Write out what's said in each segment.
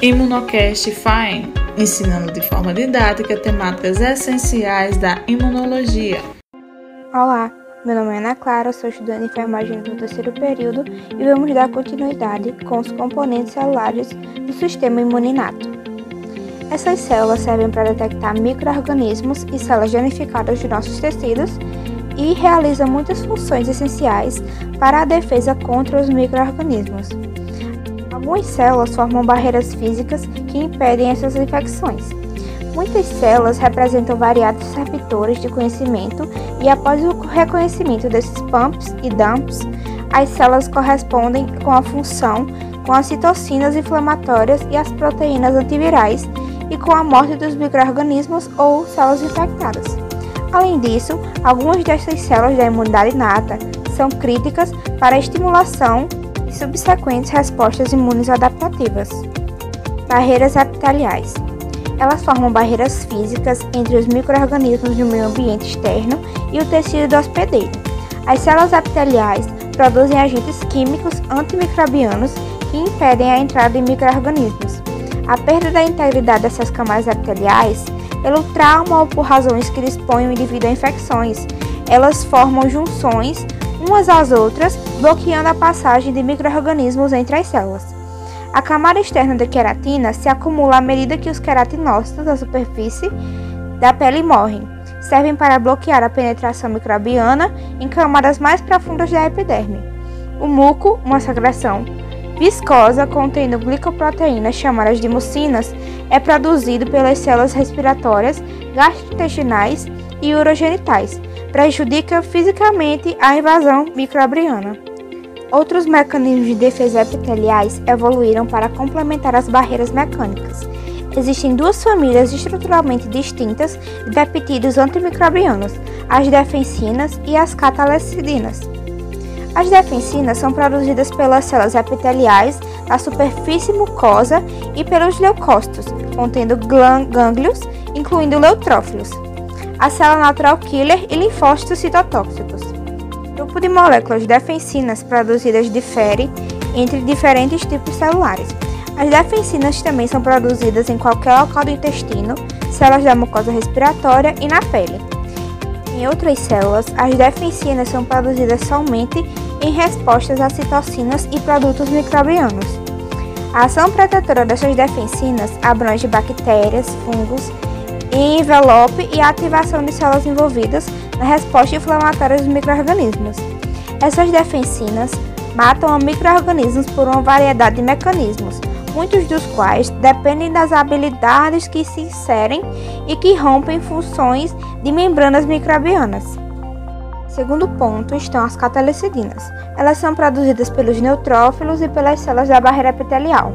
Imunocast Fine, ensinando de forma didática temáticas essenciais da imunologia. Olá, meu nome é Ana Clara, sou estudante de enfermagem do terceiro período e vamos dar continuidade com os componentes celulares do sistema imuninato. Essas células servem para detectar microorganismos e células genificadas de nossos tecidos e realizam muitas funções essenciais para a defesa contra os microorganismos. Algumas células formam barreiras físicas que impedem essas infecções. Muitas células representam variados receptores de conhecimento e após o reconhecimento desses pumps e dumps, as células correspondem com a função com as citocinas inflamatórias e as proteínas antivirais e com a morte dos microorganismos ou células infectadas. Além disso, algumas dessas células da imunidade inata são críticas para a estimulação e subsequentes respostas imunes adaptativas. Barreiras epiteliais. Elas formam barreiras físicas entre os microorganismos do meio ambiente externo e o tecido do hospedeiro. As células epiteliais produzem agentes químicos antimicrobianos que impedem a entrada de microorganismos. A perda da integridade dessas camadas epiteliais, pelo trauma ou por razões que expõem o indivíduo a infecções, elas formam junções umas às outras, bloqueando a passagem de microorganismos entre as células. A camada externa da queratina se acumula à medida que os queratinócitos da superfície da pele morrem. Servem para bloquear a penetração microbiana em camadas mais profundas da epiderme. O muco, uma secreção viscosa contendo glicoproteínas chamadas de mucinas, é produzido pelas células respiratórias, gastrointestinais e urogenitais, prejudica fisicamente a invasão microbiana. Outros mecanismos de defesa epiteliais evoluíram para complementar as barreiras mecânicas. Existem duas famílias estruturalmente distintas de peptídeos antimicrobianos, as defensinas e as catalecidinas. As defensinas são produzidas pelas células epiteliais da superfície mucosa e pelos leucócitos, contendo gânglios, incluindo neutrófilos a célula natural killer e linfócitos citotóxicos. Grupo de moléculas defensinas produzidas difere entre diferentes tipos celulares. As defensinas também são produzidas em qualquer local do intestino, células da mucosa respiratória e na pele. Em outras células, as defensinas são produzidas somente em respostas a citocinas e produtos microbianos. A ação protetora dessas defensinas abrange bactérias, fungos, em envelope e a ativação de células envolvidas na resposta inflamatória dos microorganismos. Essas defensinas matam microorganismos por uma variedade de mecanismos, muitos dos quais dependem das habilidades que se inserem e que rompem funções de membranas microbianas. Segundo ponto estão as catalecidinas. Elas são produzidas pelos neutrófilos e pelas células da barreira epitelial,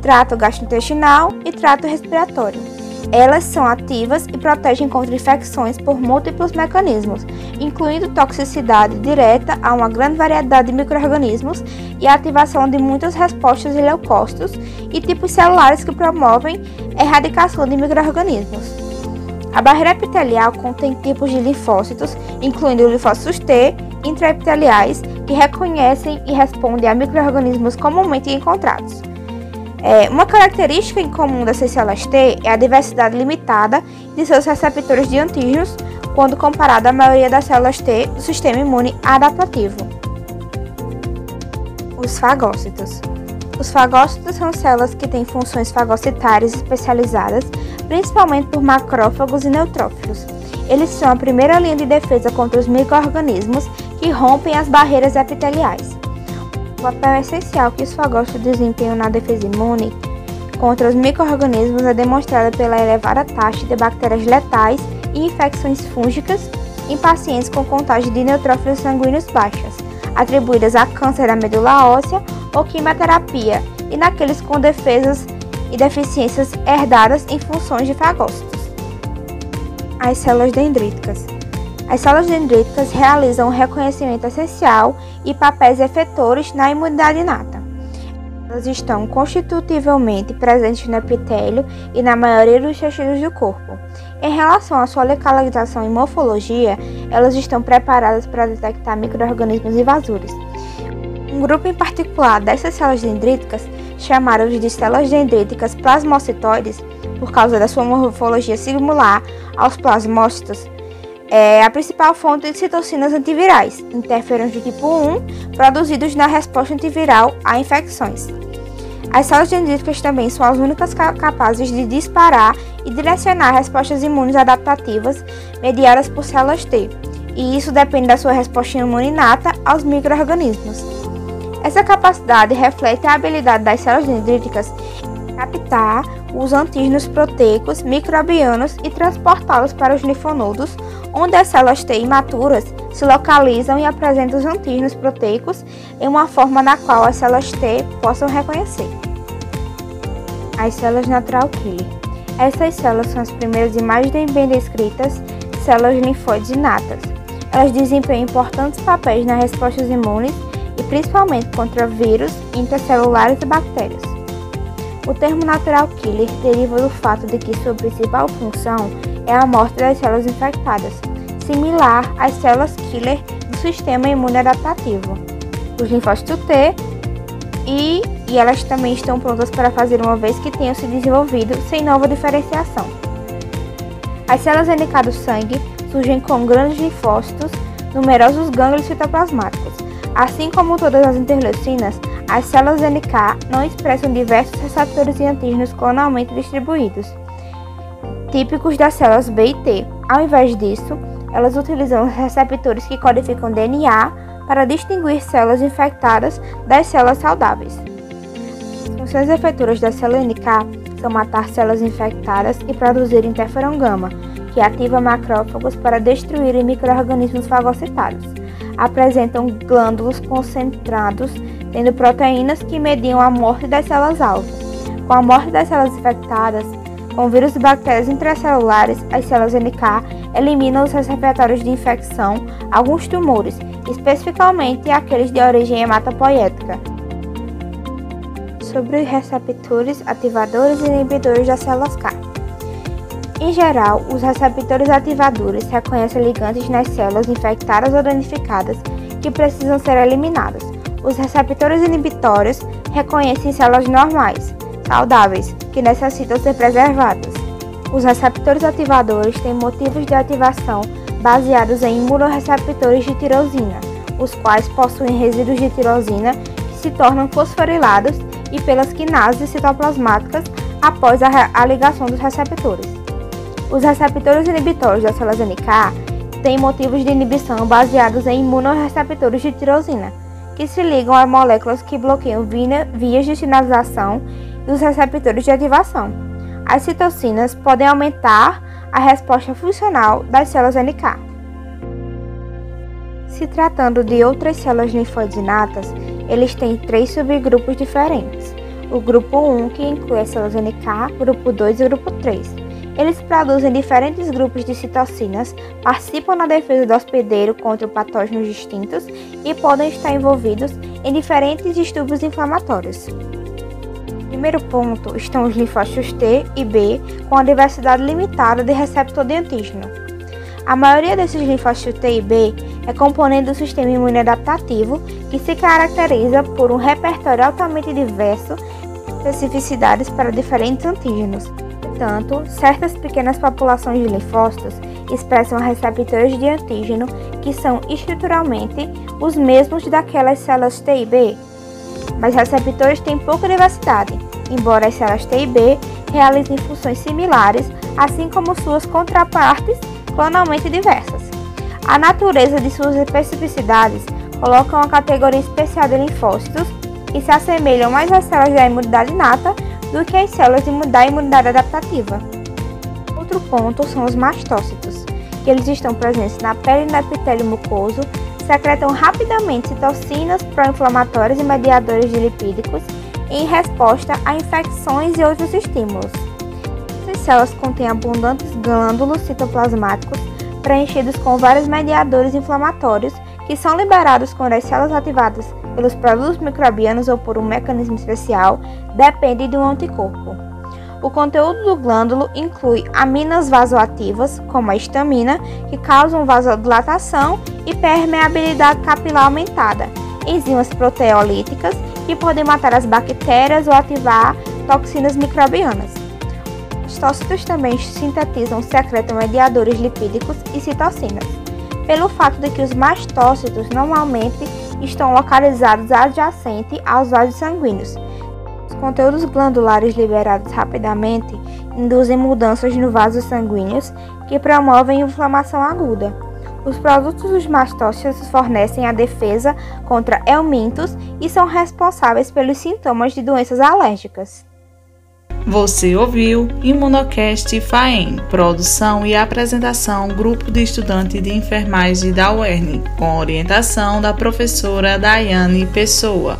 trato gastrointestinal e trato respiratório. Elas são ativas e protegem contra infecções por múltiplos mecanismos, incluindo toxicidade direta a uma grande variedade de microrganismos e a ativação de muitas respostas de leucócitos e tipos celulares que promovem erradicação de microrganismos. A barreira epitelial contém tipos de linfócitos, incluindo linfócitos T intraepiteliais, que reconhecem e respondem a microrganismos comumente encontrados. É, uma característica em comum dessas células T é a diversidade limitada de seus receptores de antígenos quando comparada à maioria das células T do sistema imune adaptativo. Os fagócitos. Os fagócitos são células que têm funções fagocitárias especializadas, principalmente por macrófagos e neutrófilos. Eles são a primeira linha de defesa contra os microorganismos que rompem as barreiras epiteliais papel essencial que os fagócitos desempenham na defesa imune contra os microorganismos é demonstrada pela elevada taxa de bactérias letais e infecções fúngicas em pacientes com contagem de neutrófilos sanguíneos baixas, atribuídas a câncer da medula óssea ou quimioterapia, e naqueles com defesas e deficiências herdadas em funções de fagócitos. As células dendríticas. As células dendríticas realizam um reconhecimento essencial e papéis efetores na imunidade inata. Elas estão constitutivamente presentes no epitélio e na maioria dos tecidos do corpo. Em relação à sua localização e morfologia, elas estão preparadas para detectar microorganismos invasores. Um grupo em particular dessas células dendríticas chamadas de células dendríticas plasmocitoides, por causa da sua morfologia similar aos plasmócitos, é a principal fonte de citocinas antivirais, interferons do tipo 1, produzidos na resposta antiviral a infecções. As células dendríticas também são as únicas capazes de disparar e direcionar respostas imunes adaptativas mediadas por células T, e isso depende da sua resposta imune inata aos microorganismos. Essa capacidade reflete a habilidade das células dendríticas captar os antígenos proteicos microbianos e transportá-los para os linfonodos, onde as células T imaturas se localizam e apresentam os antígenos proteicos em uma forma na qual as células T possam reconhecer. As células natural killer. Essas células são as primeiras mais bem descritas células linfóides inatas. Elas desempenham importantes papéis nas respostas imunes e principalmente contra vírus, intracelulares e bactérias. O termo natural killer deriva do fato de que sua principal função é a morte das células infectadas, similar às células killer do sistema imune adaptativo, os linfócitos T, e, e elas também estão prontas para fazer uma vez que tenham se desenvolvido sem nova diferenciação. As células NK do sangue surgem com grandes linfócitos, numerosos gânglios citoplasmáticos. Assim como todas as interleucinas, as células NK não expressam diversos receptores antígenos clonalmente distribuídos, típicos das células B e T. Ao invés disso, elas utilizam receptores que codificam DNA para distinguir células infectadas das células saudáveis. As funções efeturas da célula NK são matar células infectadas e produzir interferon gama, que ativa macrófagos para destruir microorganismos fagocitados. Apresentam glândulos concentrados, tendo proteínas que mediam a morte das células-alvo. Com a morte das células infectadas, com vírus e bactérias intracelulares, as células NK eliminam os receptores de infecção, alguns tumores, especificamente aqueles de origem hematopoética. Sobre os receptores, ativadores e inibidores das células K. Em geral, os receptores ativadores reconhecem ligantes nas células infectadas ou danificadas que precisam ser eliminadas. Os receptores inibitórios reconhecem células normais, saudáveis, que necessitam ser preservadas. Os receptores ativadores têm motivos de ativação baseados em imunoreceptores de tirosina, os quais possuem resíduos de tirosina que se tornam fosforilados e pelas quinases citoplasmáticas após a, a ligação dos receptores. Os receptores inibitórios das células NK têm motivos de inibição baseados em imunoreceptores de tirosina, que se ligam a moléculas que bloqueiam vias de sinalização dos receptores de ativação. As citocinas podem aumentar a resposta funcional das células NK. Se tratando de outras células linfóides inatas, eles têm três subgrupos diferentes. O grupo 1, que inclui as células NK, grupo 2 e grupo 3. Eles produzem diferentes grupos de citocinas, participam na defesa do hospedeiro contra patógenos distintos e podem estar envolvidos em diferentes distúrbios inflamatórios primeiro ponto estão os linfócitos T e B com a diversidade limitada de receptor de antígeno. A maioria desses linfócitos T e B é componente do sistema imune adaptativo que se caracteriza por um repertório altamente diverso de especificidades para diferentes antígenos. Portanto, certas pequenas populações de linfócitos expressam receptores de antígeno que são estruturalmente os mesmos daquelas células T e B, mas receptores têm pouca diversidade, embora as células T e B realizem funções similares, assim como suas contrapartes clonalmente diversas. A natureza de suas especificidades coloca uma categoria especial de linfócitos que se assemelham mais às células da imunidade inata do que às células da imunidade adaptativa. Outro ponto são os mastócitos, que eles estão presentes na pele e no epitélio mucoso secretam rapidamente citocinas pró-inflamatórias e mediadores de lipídicos em resposta a infecções e outros estímulos. Essas células contêm abundantes glândulos citoplasmáticos preenchidos com vários mediadores inflamatórios que são liberados quando as células ativadas pelos produtos microbianos ou por um mecanismo especial dependem de um anticorpo. O conteúdo do glândulo inclui aminas vasoativas, como a histamina, que causam vasodilatação e permeabilidade capilar aumentada, enzimas proteolíticas que podem matar as bactérias ou ativar toxinas microbianas. Os tócitos também sintetizam secretam mediadores lipídicos e citocinas, pelo fato de que os mastócitos normalmente estão localizados adjacente aos vasos sanguíneos. Os conteúdos glandulares liberados rapidamente induzem mudanças no vasos sanguíneos que promovem inflamação aguda. Os produtos dos mastócitos fornecem a defesa contra helmintos e são responsáveis pelos sintomas de doenças alérgicas. Você ouviu Imunocast FAEM, produção e apresentação Grupo de Estudantes de Enfermagem da UERN, com orientação da professora Daiane Pessoa.